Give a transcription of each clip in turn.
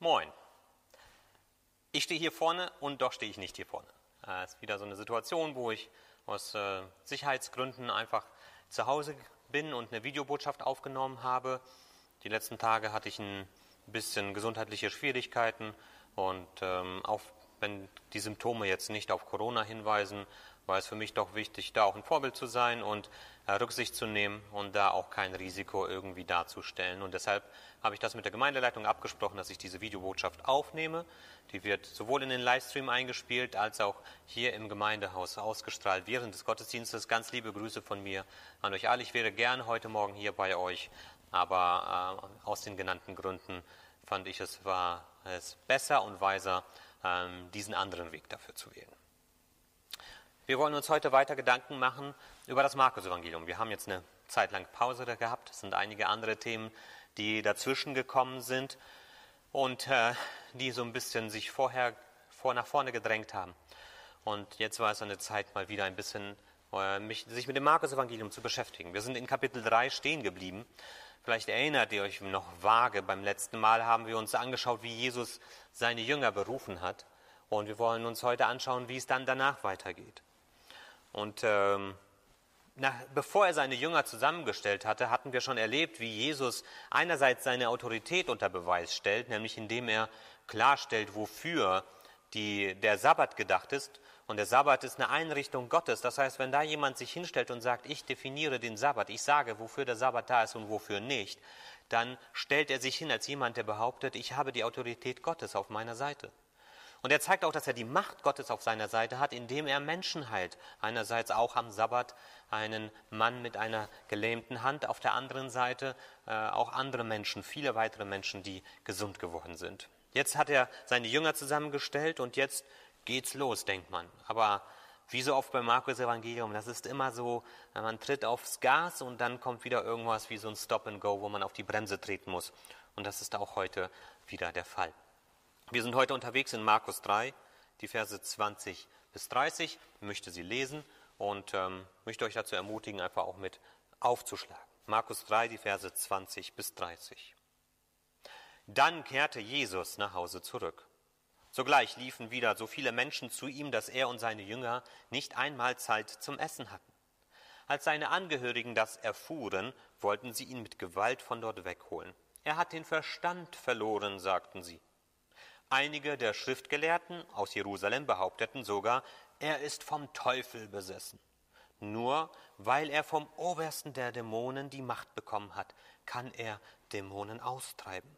Moin. Ich stehe hier vorne und doch stehe ich nicht hier vorne. Es äh, ist wieder so eine Situation, wo ich aus äh, Sicherheitsgründen einfach zu Hause bin und eine Videobotschaft aufgenommen habe. Die letzten Tage hatte ich ein bisschen gesundheitliche Schwierigkeiten und ähm, auch wenn die Symptome jetzt nicht auf Corona hinweisen, war es für mich doch wichtig, da auch ein Vorbild zu sein und äh, Rücksicht zu nehmen und da auch kein Risiko irgendwie darzustellen. Und deshalb habe ich das mit der Gemeindeleitung abgesprochen, dass ich diese Videobotschaft aufnehme. Die wird sowohl in den Livestream eingespielt als auch hier im Gemeindehaus ausgestrahlt während des Gottesdienstes. Ganz liebe Grüße von mir an euch alle. Ich wäre gern heute Morgen hier bei euch, aber äh, aus den genannten Gründen fand ich es war es besser und weiser, ähm, diesen anderen Weg dafür zu wählen. Wir wollen uns heute weiter Gedanken machen über das Markus-Evangelium. Wir haben jetzt eine Zeit lang Pause gehabt. Es sind einige andere Themen, die dazwischen gekommen sind und äh, die so ein bisschen sich vorher vor nach vorne gedrängt haben. Und jetzt war es eine Zeit, mal wieder ein bisschen äh, mich, sich mit dem Markus-Evangelium zu beschäftigen. Wir sind in Kapitel 3 stehen geblieben. Vielleicht erinnert ihr euch noch vage, beim letzten Mal haben wir uns angeschaut, wie Jesus seine Jünger berufen hat. Und wir wollen uns heute anschauen, wie es dann danach weitergeht. Und ähm, nach, bevor er seine Jünger zusammengestellt hatte, hatten wir schon erlebt, wie Jesus einerseits seine Autorität unter Beweis stellt, nämlich indem er klarstellt, wofür die, der Sabbat gedacht ist. Und der Sabbat ist eine Einrichtung Gottes. Das heißt, wenn da jemand sich hinstellt und sagt, ich definiere den Sabbat, ich sage, wofür der Sabbat da ist und wofür nicht, dann stellt er sich hin als jemand, der behauptet, ich habe die Autorität Gottes auf meiner Seite. Und er zeigt auch, dass er die Macht Gottes auf seiner Seite hat, indem er Menschen heilt. Einerseits auch am Sabbat einen Mann mit einer gelähmten Hand, auf der anderen Seite äh, auch andere Menschen, viele weitere Menschen, die gesund geworden sind. Jetzt hat er seine Jünger zusammengestellt und jetzt geht's los, denkt man. Aber wie so oft beim Markus Evangelium, das ist immer so, man tritt aufs Gas und dann kommt wieder irgendwas wie so ein Stop and Go, wo man auf die Bremse treten muss. Und das ist auch heute wieder der Fall. Wir sind heute unterwegs in Markus 3, die Verse 20 bis 30. Ich möchte sie lesen und ähm, möchte euch dazu ermutigen, einfach auch mit aufzuschlagen. Markus 3, die Verse 20 bis 30. Dann kehrte Jesus nach Hause zurück. Sogleich liefen wieder so viele Menschen zu ihm, dass er und seine Jünger nicht einmal Zeit zum Essen hatten. Als seine Angehörigen das erfuhren, wollten sie ihn mit Gewalt von dort wegholen. Er hat den Verstand verloren, sagten sie. Einige der Schriftgelehrten aus Jerusalem behaupteten sogar, er ist vom Teufel besessen. Nur weil er vom Obersten der Dämonen die Macht bekommen hat, kann er Dämonen austreiben.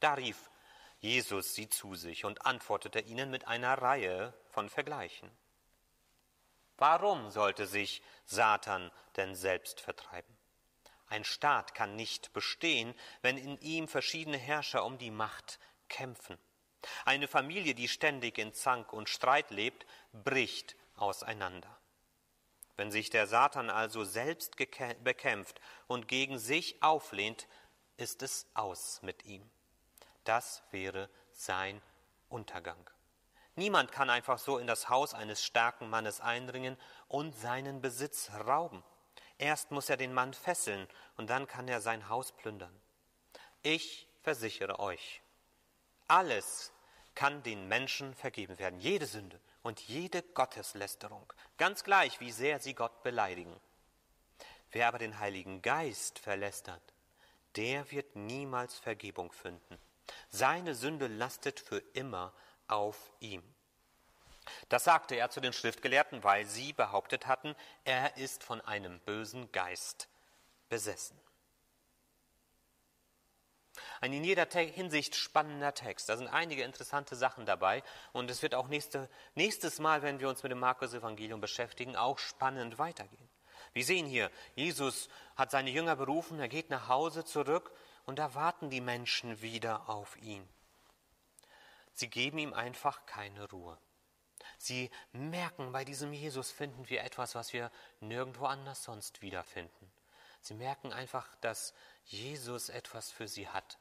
Da rief Jesus sie zu sich und antwortete ihnen mit einer Reihe von Vergleichen. Warum sollte sich Satan denn selbst vertreiben? Ein Staat kann nicht bestehen, wenn in ihm verschiedene Herrscher um die Macht kämpfen. Eine Familie, die ständig in Zank und Streit lebt, bricht auseinander. Wenn sich der Satan also selbst bekämpft und gegen sich auflehnt, ist es aus mit ihm. Das wäre sein Untergang. Niemand kann einfach so in das Haus eines starken Mannes eindringen und seinen Besitz rauben. Erst muss er den Mann fesseln und dann kann er sein Haus plündern. Ich versichere euch, alles kann den Menschen vergeben werden, jede Sünde und jede Gotteslästerung, ganz gleich, wie sehr sie Gott beleidigen. Wer aber den Heiligen Geist verlästert, der wird niemals Vergebung finden. Seine Sünde lastet für immer auf ihm. Das sagte er zu den Schriftgelehrten, weil sie behauptet hatten, er ist von einem bösen Geist besessen. Ein in jeder Hinsicht spannender Text. Da sind einige interessante Sachen dabei und es wird auch nächste, nächstes Mal, wenn wir uns mit dem Markus-Evangelium beschäftigen, auch spannend weitergehen. Wir sehen hier, Jesus hat seine Jünger berufen, er geht nach Hause zurück und da warten die Menschen wieder auf ihn. Sie geben ihm einfach keine Ruhe. Sie merken, bei diesem Jesus finden wir etwas, was wir nirgendwo anders sonst wiederfinden. Sie merken einfach, dass Jesus etwas für sie hat,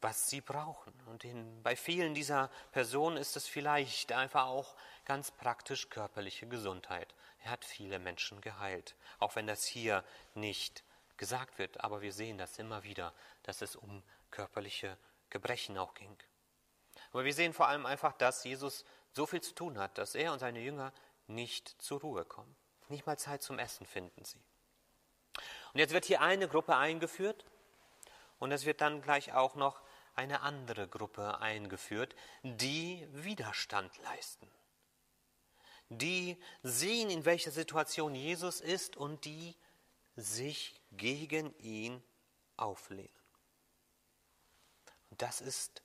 was sie brauchen. Und in, bei vielen dieser Personen ist es vielleicht einfach auch ganz praktisch körperliche Gesundheit. Er hat viele Menschen geheilt, auch wenn das hier nicht gesagt wird. Aber wir sehen das immer wieder, dass es um körperliche Gebrechen auch ging. Aber wir sehen vor allem einfach, dass Jesus so viel zu tun hat, dass er und seine Jünger nicht zur Ruhe kommen. Nicht mal Zeit zum Essen finden sie. Und jetzt wird hier eine Gruppe eingeführt und es wird dann gleich auch noch eine andere Gruppe eingeführt, die Widerstand leisten. Die sehen, in welcher Situation Jesus ist und die sich gegen ihn auflehnen. Und das ist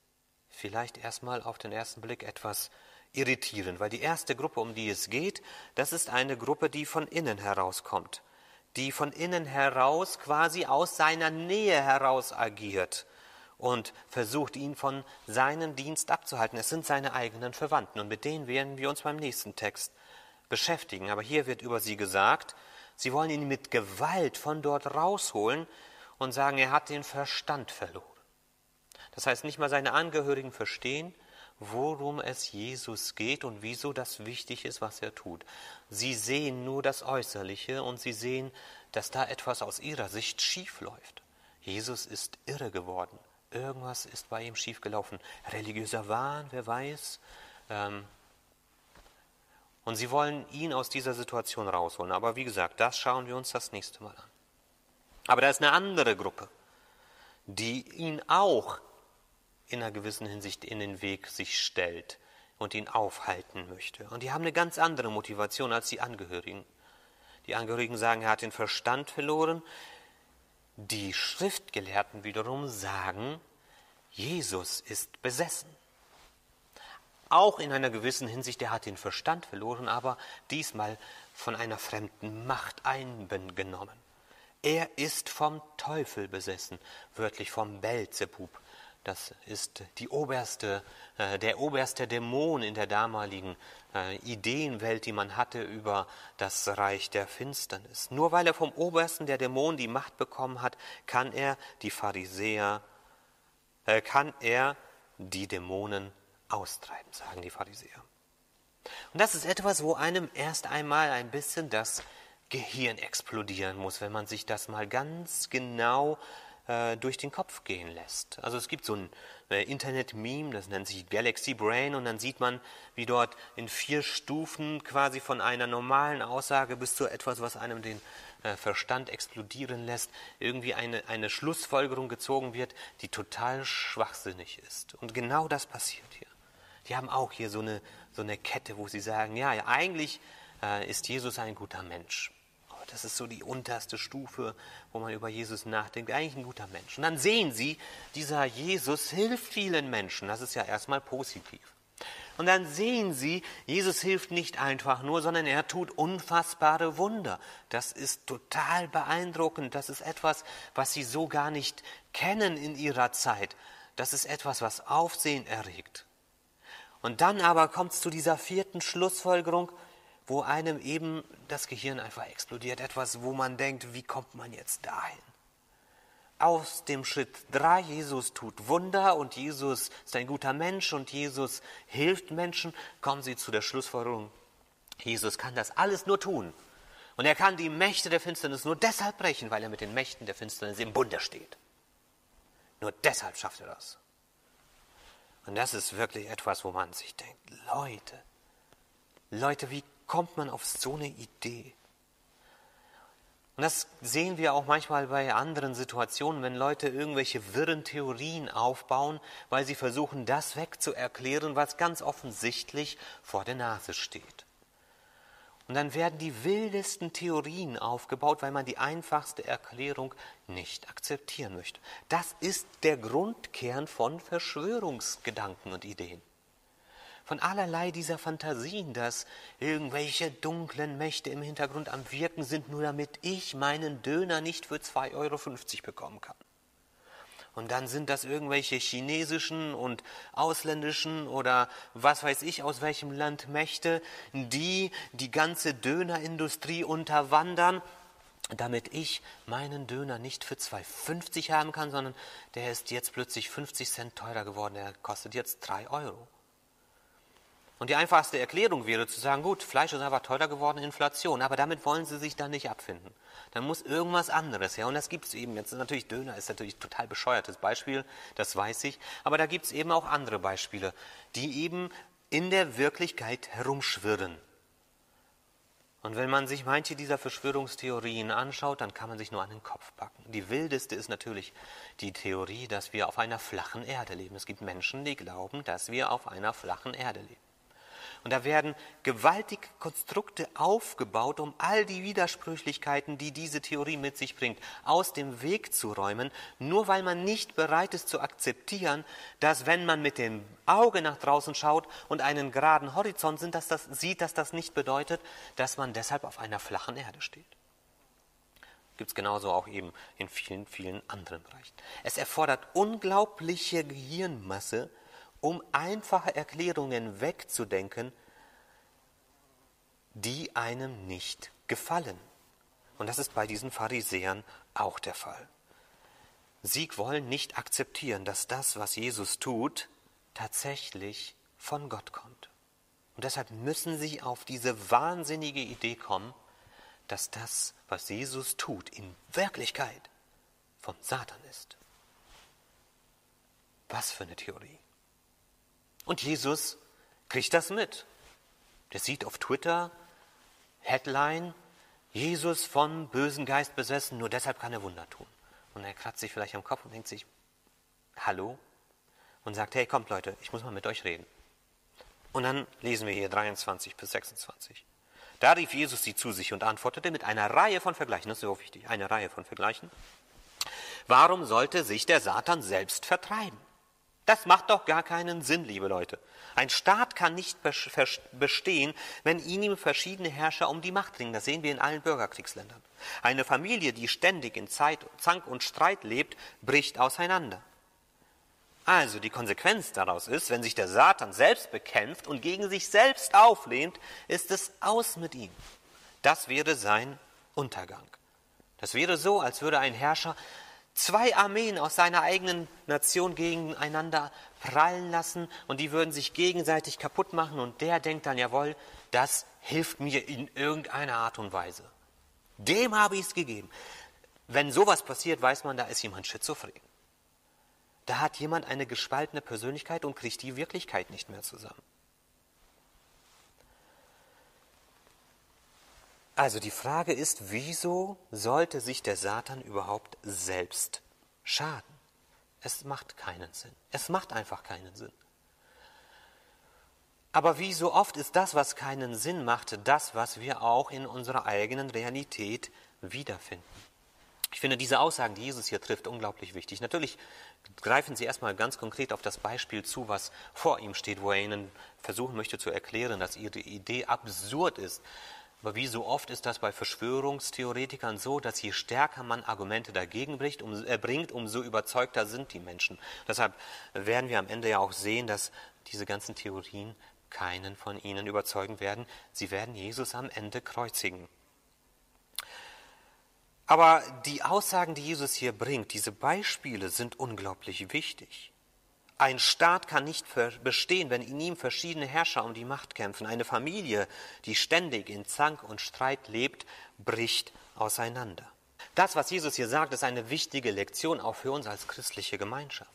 vielleicht erstmal auf den ersten Blick etwas irritierend, weil die erste Gruppe, um die es geht, das ist eine Gruppe, die von innen herauskommt, die von innen heraus quasi aus seiner Nähe heraus agiert und versucht, ihn von seinem Dienst abzuhalten. Es sind seine eigenen Verwandten und mit denen werden wir uns beim nächsten Text beschäftigen. Aber hier wird über sie gesagt, sie wollen ihn mit Gewalt von dort rausholen und sagen, er hat den Verstand verloren. Das heißt, nicht mal seine Angehörigen verstehen, worum es Jesus geht und wieso das wichtig ist, was er tut. Sie sehen nur das Äußerliche und sie sehen, dass da etwas aus ihrer Sicht schief läuft. Jesus ist irre geworden. Irgendwas ist bei ihm schiefgelaufen. Religiöser Wahn, wer weiß. Ähm, und sie wollen ihn aus dieser Situation rausholen. Aber wie gesagt, das schauen wir uns das nächste Mal an. Aber da ist eine andere Gruppe, die ihn auch in einer gewissen Hinsicht in den Weg sich stellt und ihn aufhalten möchte. Und die haben eine ganz andere Motivation als die Angehörigen. Die Angehörigen sagen, er hat den Verstand verloren. Die Schriftgelehrten wiederum sagen, Jesus ist besessen. Auch in einer gewissen Hinsicht, er hat den Verstand verloren, aber diesmal von einer fremden Macht eingenommen. Er ist vom Teufel besessen, wörtlich vom Belzebub. Das ist die oberste, äh, der oberste Dämon in der damaligen äh, Ideenwelt, die man hatte über das Reich der Finsternis. Nur weil er vom obersten der Dämonen die Macht bekommen hat, kann er die Pharisäer, äh, kann er die Dämonen austreiben, sagen die Pharisäer. Und das ist etwas, wo einem erst einmal ein bisschen das Gehirn explodieren muss, wenn man sich das mal ganz genau äh, durch den Kopf gehen lässt. Also es gibt so ein äh, Internet-Meme, das nennt sich Galaxy Brain, und dann sieht man, wie dort in vier Stufen quasi von einer normalen Aussage bis zu etwas, was einem den äh, Verstand explodieren lässt, irgendwie eine, eine Schlussfolgerung gezogen wird, die total schwachsinnig ist. Und genau das passiert hier. Die haben auch hier so eine, so eine Kette, wo sie sagen, ja, ja eigentlich äh, ist Jesus ein guter Mensch. Das ist so die unterste Stufe, wo man über Jesus nachdenkt. Eigentlich ein guter Mensch. Und dann sehen Sie, dieser Jesus hilft vielen Menschen. Das ist ja erstmal positiv. Und dann sehen Sie, Jesus hilft nicht einfach nur, sondern er tut unfassbare Wunder. Das ist total beeindruckend. Das ist etwas, was Sie so gar nicht kennen in Ihrer Zeit. Das ist etwas, was Aufsehen erregt. Und dann aber kommt es zu dieser vierten Schlussfolgerung, wo einem eben das Gehirn einfach explodiert. Etwas, wo man denkt, wie kommt man jetzt dahin? Aus dem Schritt 3, Jesus tut Wunder und Jesus ist ein guter Mensch und Jesus hilft Menschen, kommen Sie zu der Schlussfolgerung, Jesus kann das alles nur tun. Und er kann die Mächte der Finsternis nur deshalb brechen, weil er mit den Mächten der Finsternis im Bunde steht. Nur deshalb schafft er das. Und das ist wirklich etwas, wo man sich denkt, Leute, Leute, wie kommt man auf so eine Idee? Und das sehen wir auch manchmal bei anderen Situationen, wenn Leute irgendwelche wirren Theorien aufbauen, weil sie versuchen, das wegzuerklären, was ganz offensichtlich vor der Nase steht. Und dann werden die wildesten Theorien aufgebaut, weil man die einfachste Erklärung nicht akzeptieren möchte. Das ist der Grundkern von Verschwörungsgedanken und Ideen von allerlei dieser Fantasien, dass irgendwelche dunklen Mächte im Hintergrund am Wirken sind, nur damit ich meinen Döner nicht für 2,50 Euro bekommen kann. Und dann sind das irgendwelche chinesischen und ausländischen oder was weiß ich aus welchem Land Mächte, die die ganze Dönerindustrie unterwandern, damit ich meinen Döner nicht für 2,50 haben kann, sondern der ist jetzt plötzlich 50 Cent teurer geworden, der kostet jetzt 3 Euro. Und die einfachste Erklärung wäre zu sagen, gut, Fleisch ist einfach teurer geworden, Inflation, aber damit wollen sie sich dann nicht abfinden. Dann muss irgendwas anderes her. Und das gibt es eben. Jetzt natürlich Döner ist natürlich ein total bescheuertes Beispiel, das weiß ich. Aber da gibt es eben auch andere Beispiele, die eben in der Wirklichkeit herumschwirren. Und wenn man sich manche dieser Verschwörungstheorien anschaut, dann kann man sich nur an den Kopf packen. Die wildeste ist natürlich die Theorie, dass wir auf einer flachen Erde leben. Es gibt Menschen, die glauben, dass wir auf einer flachen Erde leben. Und da werden gewaltige Konstrukte aufgebaut, um all die Widersprüchlichkeiten, die diese Theorie mit sich bringt, aus dem Weg zu räumen, nur weil man nicht bereit ist zu akzeptieren, dass wenn man mit dem Auge nach draußen schaut und einen geraden Horizont sind, dass das, sieht, dass das nicht bedeutet, dass man deshalb auf einer flachen Erde steht. Gibt es genauso auch eben in vielen, vielen anderen Bereichen. Es erfordert unglaubliche Gehirnmasse, um einfache Erklärungen wegzudenken, die einem nicht gefallen. Und das ist bei diesen Pharisäern auch der Fall. Sie wollen nicht akzeptieren, dass das, was Jesus tut, tatsächlich von Gott kommt. Und deshalb müssen sie auf diese wahnsinnige Idee kommen, dass das, was Jesus tut, in Wirklichkeit von Satan ist. Was für eine Theorie. Und Jesus kriegt das mit. Der sieht auf Twitter Headline, Jesus von bösen Geist besessen, nur deshalb kann er Wunder tun. Und er kratzt sich vielleicht am Kopf und denkt sich, hallo? Und sagt, hey, kommt Leute, ich muss mal mit euch reden. Und dann lesen wir hier 23 bis 26. Da rief Jesus sie zu sich und antwortete mit einer Reihe von Vergleichen, das ist so wichtig, eine Reihe von Vergleichen. Warum sollte sich der Satan selbst vertreiben? Das macht doch gar keinen Sinn, liebe Leute. Ein Staat kann nicht bestehen, wenn ihm verschiedene Herrscher um die Macht ringen. Das sehen wir in allen Bürgerkriegsländern. Eine Familie, die ständig in Zeit, Zank und Streit lebt, bricht auseinander. Also die Konsequenz daraus ist, wenn sich der Satan selbst bekämpft und gegen sich selbst auflehnt, ist es aus mit ihm. Das wäre sein Untergang. Das wäre so, als würde ein Herrscher zwei Armeen aus seiner eigenen Nation gegeneinander prallen lassen und die würden sich gegenseitig kaputt machen und der denkt dann, jawohl, das hilft mir in irgendeiner Art und Weise. Dem habe ich es gegeben. Wenn sowas passiert, weiß man, da ist jemand schizophren. Da hat jemand eine gespaltene Persönlichkeit und kriegt die Wirklichkeit nicht mehr zusammen. Also die Frage ist, wieso sollte sich der Satan überhaupt selbst schaden? Es macht keinen Sinn. Es macht einfach keinen Sinn. Aber wie so oft ist das, was keinen Sinn macht, das, was wir auch in unserer eigenen Realität wiederfinden. Ich finde diese Aussagen, die Jesus hier trifft, unglaublich wichtig. Natürlich greifen Sie erstmal ganz konkret auf das Beispiel zu, was vor ihm steht, wo er Ihnen versuchen möchte zu erklären, dass Ihre Idee absurd ist, aber wie so oft ist das bei Verschwörungstheoretikern so, dass je stärker man Argumente dagegen bringt, um, äh, bringt, umso überzeugter sind die Menschen. Deshalb werden wir am Ende ja auch sehen, dass diese ganzen Theorien keinen von ihnen überzeugen werden. Sie werden Jesus am Ende kreuzigen. Aber die Aussagen, die Jesus hier bringt, diese Beispiele sind unglaublich wichtig. Ein Staat kann nicht bestehen, wenn in ihm verschiedene Herrscher um die Macht kämpfen. Eine Familie, die ständig in Zank und Streit lebt, bricht auseinander. Das, was Jesus hier sagt, ist eine wichtige Lektion auch für uns als christliche Gemeinschaft.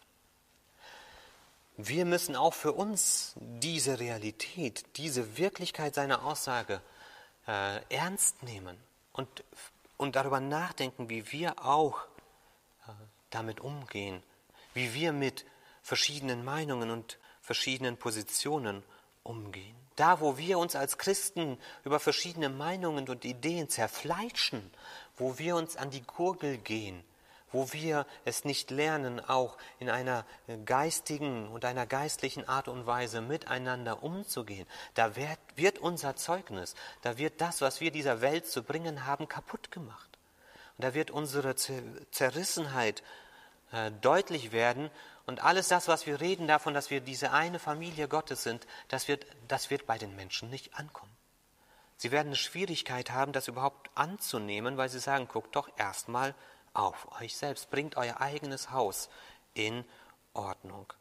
Wir müssen auch für uns diese Realität, diese Wirklichkeit seiner Aussage äh, ernst nehmen und, und darüber nachdenken, wie wir auch äh, damit umgehen, wie wir mit verschiedenen Meinungen und verschiedenen Positionen umgehen. Da, wo wir uns als Christen über verschiedene Meinungen und Ideen zerfleischen, wo wir uns an die Gurgel gehen, wo wir es nicht lernen, auch in einer geistigen und einer geistlichen Art und Weise miteinander umzugehen, da wird, wird unser Zeugnis, da wird das, was wir dieser Welt zu bringen haben, kaputt gemacht. Und da wird unsere Zerrissenheit äh, deutlich werden und alles das, was wir reden davon, dass wir diese eine Familie Gottes sind, das wird, das wird bei den Menschen nicht ankommen. Sie werden eine Schwierigkeit haben, das überhaupt anzunehmen, weil sie sagen, guckt doch erstmal auf euch selbst, bringt euer eigenes Haus in Ordnung.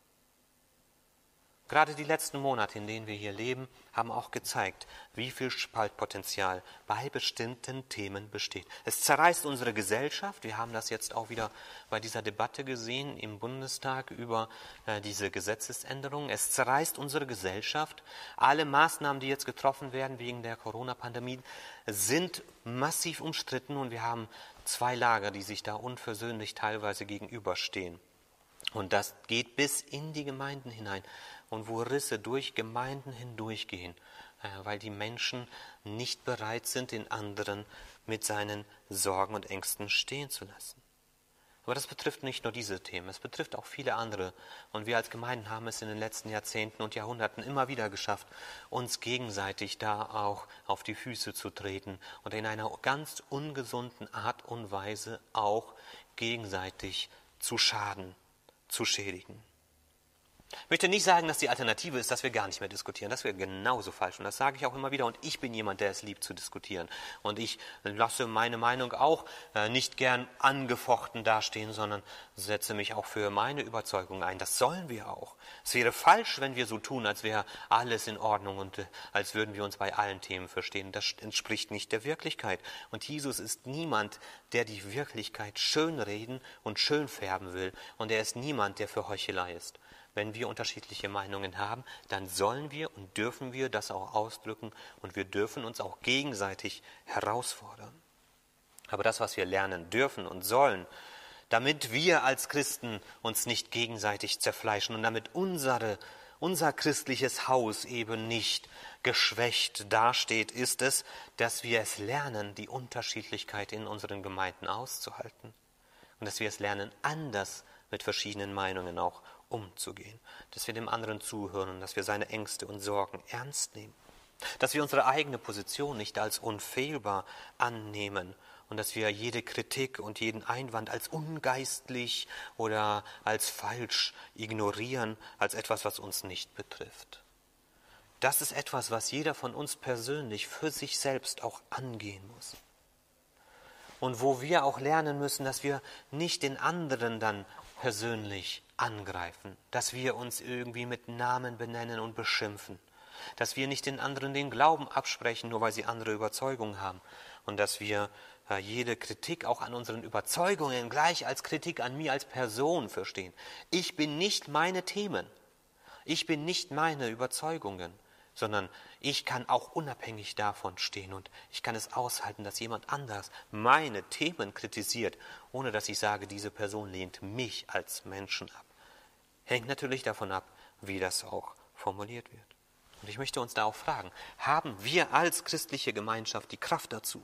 Gerade die letzten Monate, in denen wir hier leben, haben auch gezeigt, wie viel Spaltpotenzial bei bestimmten Themen besteht. Es zerreißt unsere Gesellschaft. Wir haben das jetzt auch wieder bei dieser Debatte gesehen im Bundestag über äh, diese Gesetzesänderungen. Es zerreißt unsere Gesellschaft. Alle Maßnahmen, die jetzt getroffen werden wegen der Corona-Pandemie, sind massiv umstritten und wir haben zwei Lager, die sich da unversöhnlich teilweise gegenüberstehen. Und das geht bis in die Gemeinden hinein und wo Risse durch Gemeinden hindurchgehen, äh, weil die Menschen nicht bereit sind, den anderen mit seinen Sorgen und Ängsten stehen zu lassen. Aber das betrifft nicht nur diese Themen, es betrifft auch viele andere. Und wir als Gemeinden haben es in den letzten Jahrzehnten und Jahrhunderten immer wieder geschafft, uns gegenseitig da auch auf die Füße zu treten und in einer ganz ungesunden Art und Weise auch gegenseitig zu schaden, zu schädigen. Ich möchte nicht sagen, dass die Alternative ist, dass wir gar nicht mehr diskutieren. Das wäre genauso falsch. Und das sage ich auch immer wieder. Und ich bin jemand, der es liebt zu diskutieren. Und ich lasse meine Meinung auch äh, nicht gern angefochten dastehen, sondern setze mich auch für meine Überzeugung ein. Das sollen wir auch. Es wäre falsch, wenn wir so tun, als wäre alles in Ordnung und äh, als würden wir uns bei allen Themen verstehen. Das entspricht nicht der Wirklichkeit. Und Jesus ist niemand, der die Wirklichkeit schönreden und schön färben will. Und er ist niemand, der für Heuchelei ist. Wenn wir unterschiedliche Meinungen haben, dann sollen wir und dürfen wir das auch ausdrücken und wir dürfen uns auch gegenseitig herausfordern. Aber das, was wir lernen dürfen und sollen, damit wir als Christen uns nicht gegenseitig zerfleischen und damit unsere, unser christliches Haus eben nicht geschwächt dasteht, ist es, dass wir es lernen, die Unterschiedlichkeit in unseren Gemeinden auszuhalten und dass wir es lernen, anders mit verschiedenen Meinungen auch umzugehen, dass wir dem anderen zuhören und dass wir seine Ängste und Sorgen ernst nehmen, dass wir unsere eigene Position nicht als unfehlbar annehmen und dass wir jede Kritik und jeden Einwand als ungeistlich oder als falsch ignorieren, als etwas, was uns nicht betrifft. Das ist etwas, was jeder von uns persönlich für sich selbst auch angehen muss. Und wo wir auch lernen müssen, dass wir nicht den anderen dann persönlich angreifen, dass wir uns irgendwie mit Namen benennen und beschimpfen, dass wir nicht den anderen den Glauben absprechen, nur weil sie andere Überzeugungen haben und dass wir äh, jede Kritik auch an unseren Überzeugungen gleich als Kritik an mir als Person verstehen. Ich bin nicht meine Themen, ich bin nicht meine Überzeugungen, sondern ich kann auch unabhängig davon stehen und ich kann es aushalten, dass jemand anders meine Themen kritisiert, ohne dass ich sage, diese Person lehnt mich als Menschen ab. Hängt natürlich davon ab, wie das auch formuliert wird. Und ich möchte uns da auch fragen, haben wir als christliche Gemeinschaft die Kraft dazu?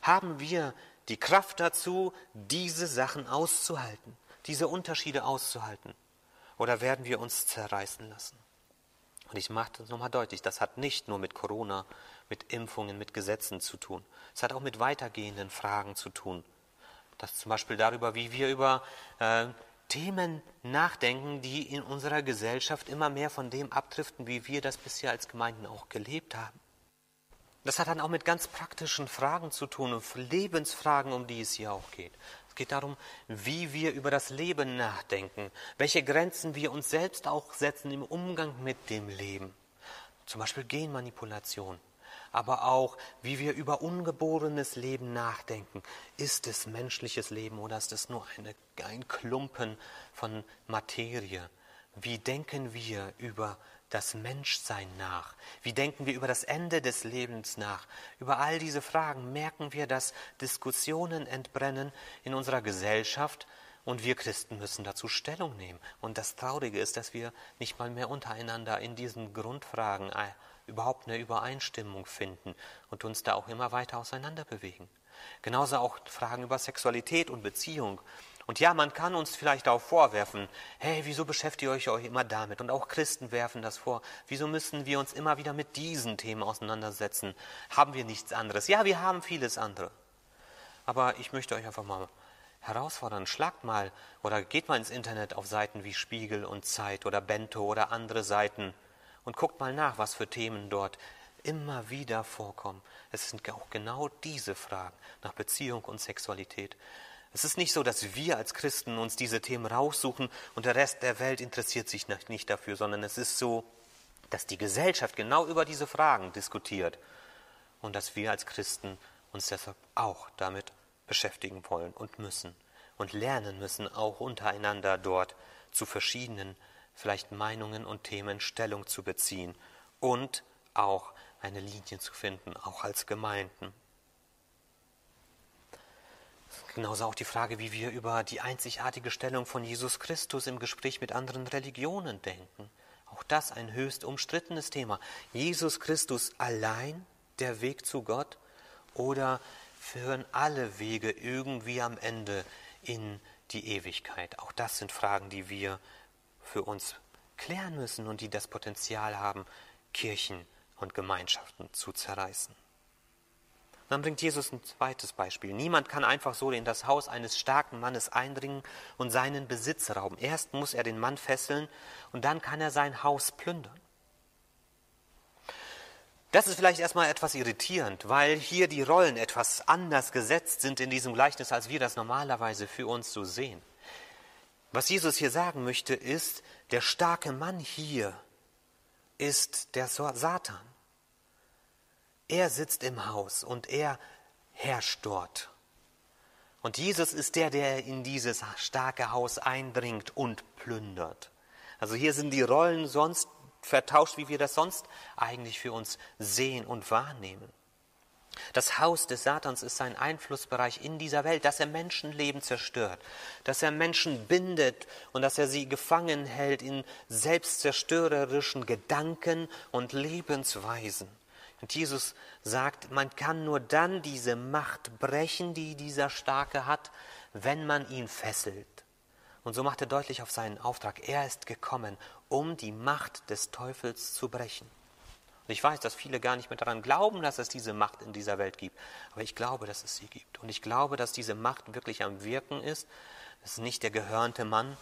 Haben wir die Kraft dazu, diese Sachen auszuhalten, diese Unterschiede auszuhalten? Oder werden wir uns zerreißen lassen? Und ich mache das nochmal deutlich, das hat nicht nur mit Corona, mit Impfungen, mit Gesetzen zu tun. Es hat auch mit weitergehenden Fragen zu tun. Das zum Beispiel darüber, wie wir über äh, Themen nachdenken, die in unserer Gesellschaft immer mehr von dem abdriften, wie wir das bisher als Gemeinden auch gelebt haben. Das hat dann auch mit ganz praktischen Fragen zu tun, Lebensfragen, um die es hier auch geht geht darum, wie wir über das Leben nachdenken, welche Grenzen wir uns selbst auch setzen im Umgang mit dem Leben. Zum Beispiel Genmanipulation, aber auch, wie wir über ungeborenes Leben nachdenken. Ist es menschliches Leben oder ist es nur eine, ein Klumpen von Materie? Wie denken wir über das Menschsein nach? Wie denken wir über das Ende des Lebens nach? Über all diese Fragen merken wir, dass Diskussionen entbrennen in unserer Gesellschaft und wir Christen müssen dazu Stellung nehmen. Und das Traurige ist, dass wir nicht mal mehr untereinander in diesen Grundfragen überhaupt eine Übereinstimmung finden und uns da auch immer weiter auseinander bewegen. Genauso auch Fragen über Sexualität und Beziehung und ja, man kann uns vielleicht auch vorwerfen, hey, wieso beschäftigt ihr euch, euch immer damit? Und auch Christen werfen das vor. Wieso müssen wir uns immer wieder mit diesen Themen auseinandersetzen? Haben wir nichts anderes? Ja, wir haben vieles andere. Aber ich möchte euch einfach mal herausfordern, schlagt mal oder geht mal ins Internet auf Seiten wie Spiegel und Zeit oder Bento oder andere Seiten und guckt mal nach, was für Themen dort immer wieder vorkommen. Es sind auch genau diese Fragen nach Beziehung und Sexualität Es ist nicht so, dass wir als Christen uns diese Themen raussuchen und der Rest der Welt interessiert sich nicht dafür, sondern es ist so, dass die Gesellschaft genau über diese Fragen diskutiert und dass wir als Christen uns deshalb auch damit beschäftigen wollen und müssen und lernen müssen, auch untereinander dort zu verschiedenen vielleicht Meinungen und Themen Stellung zu beziehen und auch eine Linie zu finden, auch als Gemeinden. Genauso auch die Frage, wie wir über die einzigartige Stellung von Jesus Christus im Gespräch mit anderen Religionen denken. Auch das ein höchst umstrittenes Thema. Jesus Christus allein der Weg zu Gott oder führen alle Wege irgendwie am Ende in die Ewigkeit? Auch das sind Fragen, die wir für uns klären müssen und die das Potenzial haben, Kirchen und Gemeinschaften zu zerreißen. Dann bringt Jesus ein zweites Beispiel. Niemand kann einfach so in das Haus eines starken Mannes eindringen und seinen Besitz rauben. Erst muss er den Mann fesseln und dann kann er sein Haus plündern. Das ist vielleicht erstmal etwas irritierend, weil hier die Rollen etwas anders gesetzt sind in diesem Gleichnis, als wir das normalerweise für uns so sehen. Was Jesus hier sagen möchte, ist, der starke Mann hier ist der Satan. Er sitzt im Haus und er herrscht dort. Und Jesus ist der, der in dieses starke Haus eindringt und plündert. Also hier sind die Rollen sonst vertauscht, wie wir das sonst eigentlich für uns sehen und wahrnehmen. Das Haus des Satans ist sein Einflussbereich in dieser Welt, dass er Menschenleben zerstört, dass er Menschen bindet und dass er sie gefangen hält in selbstzerstörerischen Gedanken und Lebensweisen. Und Jesus sagt, man kann nur dann diese Macht brechen, die dieser Starke hat, wenn man ihn fesselt. Und so macht er deutlich auf seinen Auftrag, er ist gekommen, um die Macht des Teufels zu brechen. Und ich weiß, dass viele gar nicht mehr daran glauben, dass es diese Macht in dieser Welt gibt. Aber ich glaube, dass es sie gibt. Und ich glaube, dass diese Macht wirklich am Wirken ist. Es ist nicht der gehörnte Mann.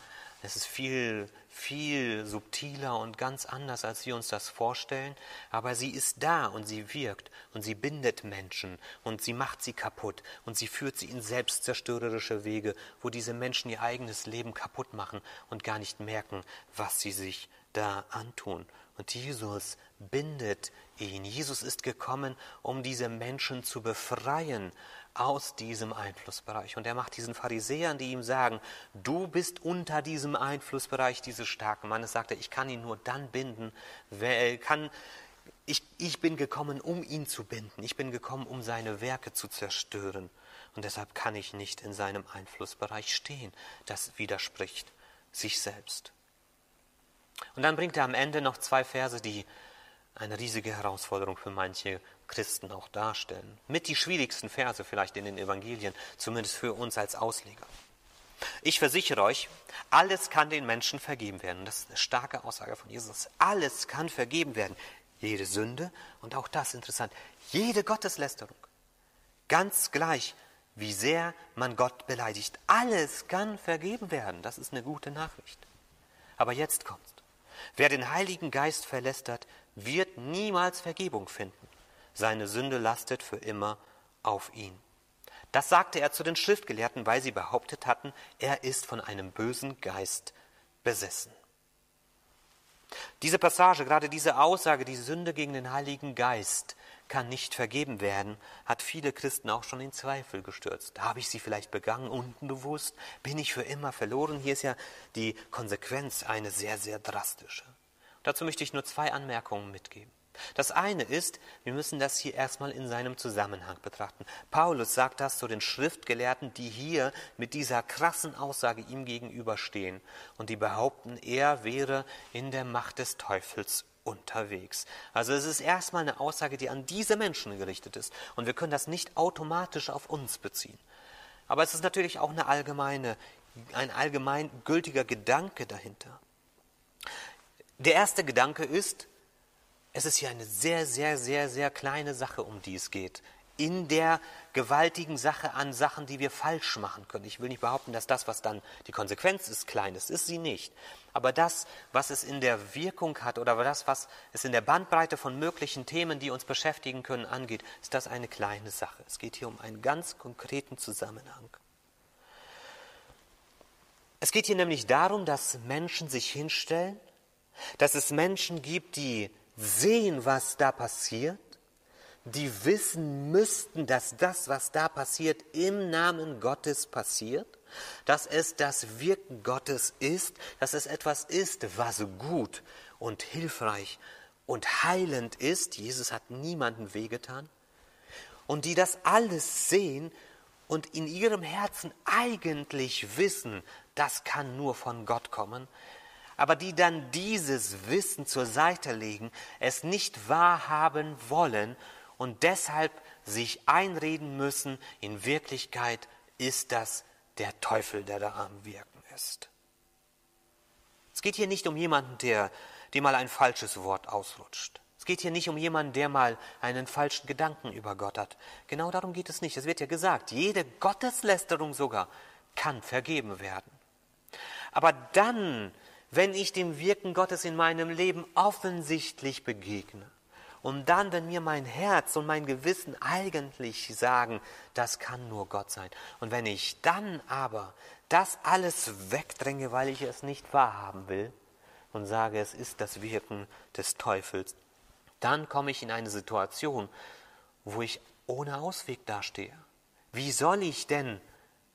Es ist viel, viel subtiler und ganz anders, als wir uns das vorstellen. Aber sie ist da und sie wirkt und sie bindet Menschen und sie macht sie kaputt und sie führt sie in selbstzerstörerische Wege, wo diese Menschen ihr eigenes Leben kaputt machen und gar nicht merken, was sie sich da antun. Und Jesus bindet ihn. Jesus ist gekommen, um diese Menschen zu befreien aus diesem Einflussbereich. Und er macht diesen Pharisäern, die ihm sagen, du bist unter diesem Einflussbereich dieses starken Mannes, sagt er, ich kann ihn nur dann binden, kann, ich, ich bin gekommen, um ihn zu binden. Ich bin gekommen, um seine Werke zu zerstören. Und deshalb kann ich nicht in seinem Einflussbereich stehen. Das widerspricht sich selbst. Und dann bringt er am Ende noch zwei Verse, die eine riesige Herausforderung für manche Christen auch darstellen. Mit die schwierigsten Verse vielleicht in den Evangelien, zumindest für uns als Ausleger. Ich versichere euch, alles kann den Menschen vergeben werden. Das ist eine starke Aussage von Jesus. Alles kann vergeben werden. Jede Sünde und auch das interessant, jede Gotteslästerung. Ganz gleich, wie sehr man Gott beleidigt. Alles kann vergeben werden. Das ist eine gute Nachricht. Aber jetzt kommt's. Wer den Heiligen Geist verlästert, wird niemals Vergebung finden. Seine Sünde lastet für immer auf ihn. Das sagte er zu den Schriftgelehrten, weil sie behauptet hatten, er ist von einem bösen Geist besessen. Diese Passage, gerade diese Aussage, die Sünde gegen den Heiligen Geist kann nicht vergeben werden, hat viele Christen auch schon in Zweifel gestürzt. Habe ich sie vielleicht begangen, unbewusst? Bin ich für immer verloren? Hier ist ja die Konsequenz eine sehr, sehr drastische. Dazu möchte ich nur zwei Anmerkungen mitgeben. Das eine ist, wir müssen das hier erstmal in seinem Zusammenhang betrachten. Paulus sagt das zu den Schriftgelehrten, die hier mit dieser krassen Aussage ihm gegenüberstehen und die behaupten, er wäre in der Macht des Teufels unterwegs. Also es ist erstmal eine Aussage, die an diese Menschen gerichtet ist und wir können das nicht automatisch auf uns beziehen. Aber es ist natürlich auch eine allgemeine, ein allgemein gültiger Gedanke dahinter. Der erste Gedanke ist, es ist hier eine sehr, sehr, sehr, sehr kleine Sache, um die es geht. In der gewaltigen Sache an Sachen, die wir falsch machen können. Ich will nicht behaupten, dass das, was dann die Konsequenz ist, klein ist. Ist sie nicht. Aber das, was es in der Wirkung hat oder das, was es in der Bandbreite von möglichen Themen, die uns beschäftigen können, angeht, ist das eine kleine Sache. Es geht hier um einen ganz konkreten Zusammenhang. Es geht hier nämlich darum, dass Menschen sich hinstellen, dass es Menschen gibt, die sehen, was da passiert, die wissen müssten, dass das, was da passiert, im Namen Gottes passiert, dass es das Wirken Gottes ist, dass es etwas ist, was gut und hilfreich und heilend ist. Jesus hat niemandem wehgetan. Und die das alles sehen und in ihrem Herzen eigentlich wissen, das kann nur von Gott kommen, aber die dann dieses Wissen zur Seite legen, es nicht wahrhaben wollen und deshalb sich einreden müssen, in Wirklichkeit ist das der Teufel, der da am Wirken ist. Es geht hier nicht um jemanden, der, dem mal ein falsches Wort ausrutscht. Es geht hier nicht um jemanden, der mal einen falschen Gedanken über Gott hat. Genau darum geht es nicht. Es wird ja gesagt, jede Gotteslästerung sogar kann vergeben werden. Aber dann, wenn ich dem Wirken Gottes in meinem Leben offensichtlich begegne, und dann, wenn mir mein Herz und mein Gewissen eigentlich sagen, das kann nur Gott sein. Und wenn ich dann aber das alles wegdränge, weil ich es nicht wahrhaben will und sage, es ist das Wirken des Teufels, dann komme ich in eine Situation, wo ich ohne Ausweg dastehe. Wie soll ich denn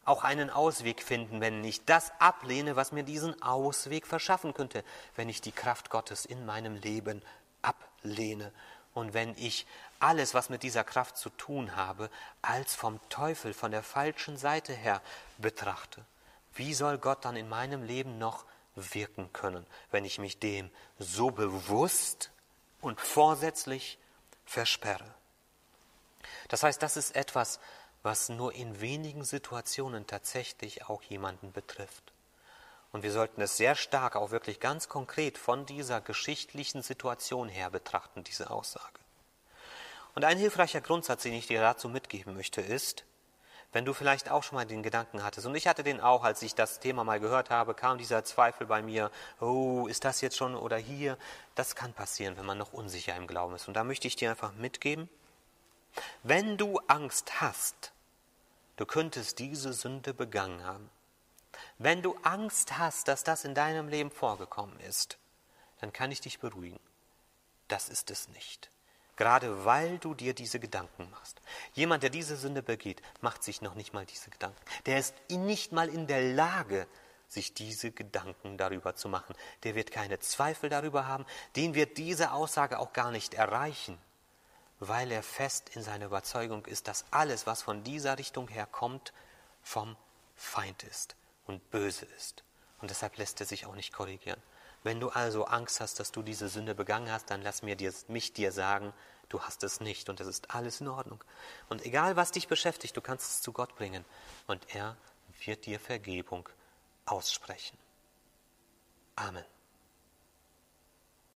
auch einen Ausweg finden, wenn ich das ablehne, was mir diesen Ausweg verschaffen könnte, wenn ich die Kraft Gottes in meinem Leben ablehne und wenn ich alles, was mit dieser Kraft zu tun habe, als vom Teufel, von der falschen Seite her betrachte. Wie soll Gott dann in meinem Leben noch wirken können, wenn ich mich dem so bewusst und vorsätzlich versperre? Das heißt, das ist etwas, was nur in wenigen Situationen tatsächlich auch jemanden betrifft. Und wir sollten es sehr stark, auch wirklich ganz konkret von dieser geschichtlichen Situation her betrachten, diese Aussage. Und ein hilfreicher Grundsatz, den ich dir dazu mitgeben möchte, ist, wenn du vielleicht auch schon mal den Gedanken hattest, und ich hatte den auch, als ich das Thema mal gehört habe, kam dieser Zweifel bei mir, oh, ist das jetzt schon oder hier? Das kann passieren, wenn man noch unsicher im Glauben ist. Und da möchte ich dir einfach mitgeben, wenn du Angst hast, du könntest diese Sünde begangen haben, wenn du Angst hast, dass das in deinem Leben vorgekommen ist, dann kann ich dich beruhigen. Das ist es nicht. Gerade weil du dir diese Gedanken machst. Jemand, der diese Sünde begeht, macht sich noch nicht mal diese Gedanken. Der ist nicht mal in der Lage, sich diese Gedanken darüber zu machen. Der wird keine Zweifel darüber haben. Den wird diese Aussage auch gar nicht erreichen, weil er fest in seiner Überzeugung ist, dass alles, was von dieser Richtung her kommt, vom Feind ist und böse ist. Und deshalb lässt er sich auch nicht korrigieren. Wenn du also Angst hast, dass du diese Sünde begangen hast, dann lass mir dir, mich dir sagen, du hast es nicht und es ist alles in Ordnung. Und egal was dich beschäftigt, du kannst es zu Gott bringen und er wird dir Vergebung aussprechen. Amen.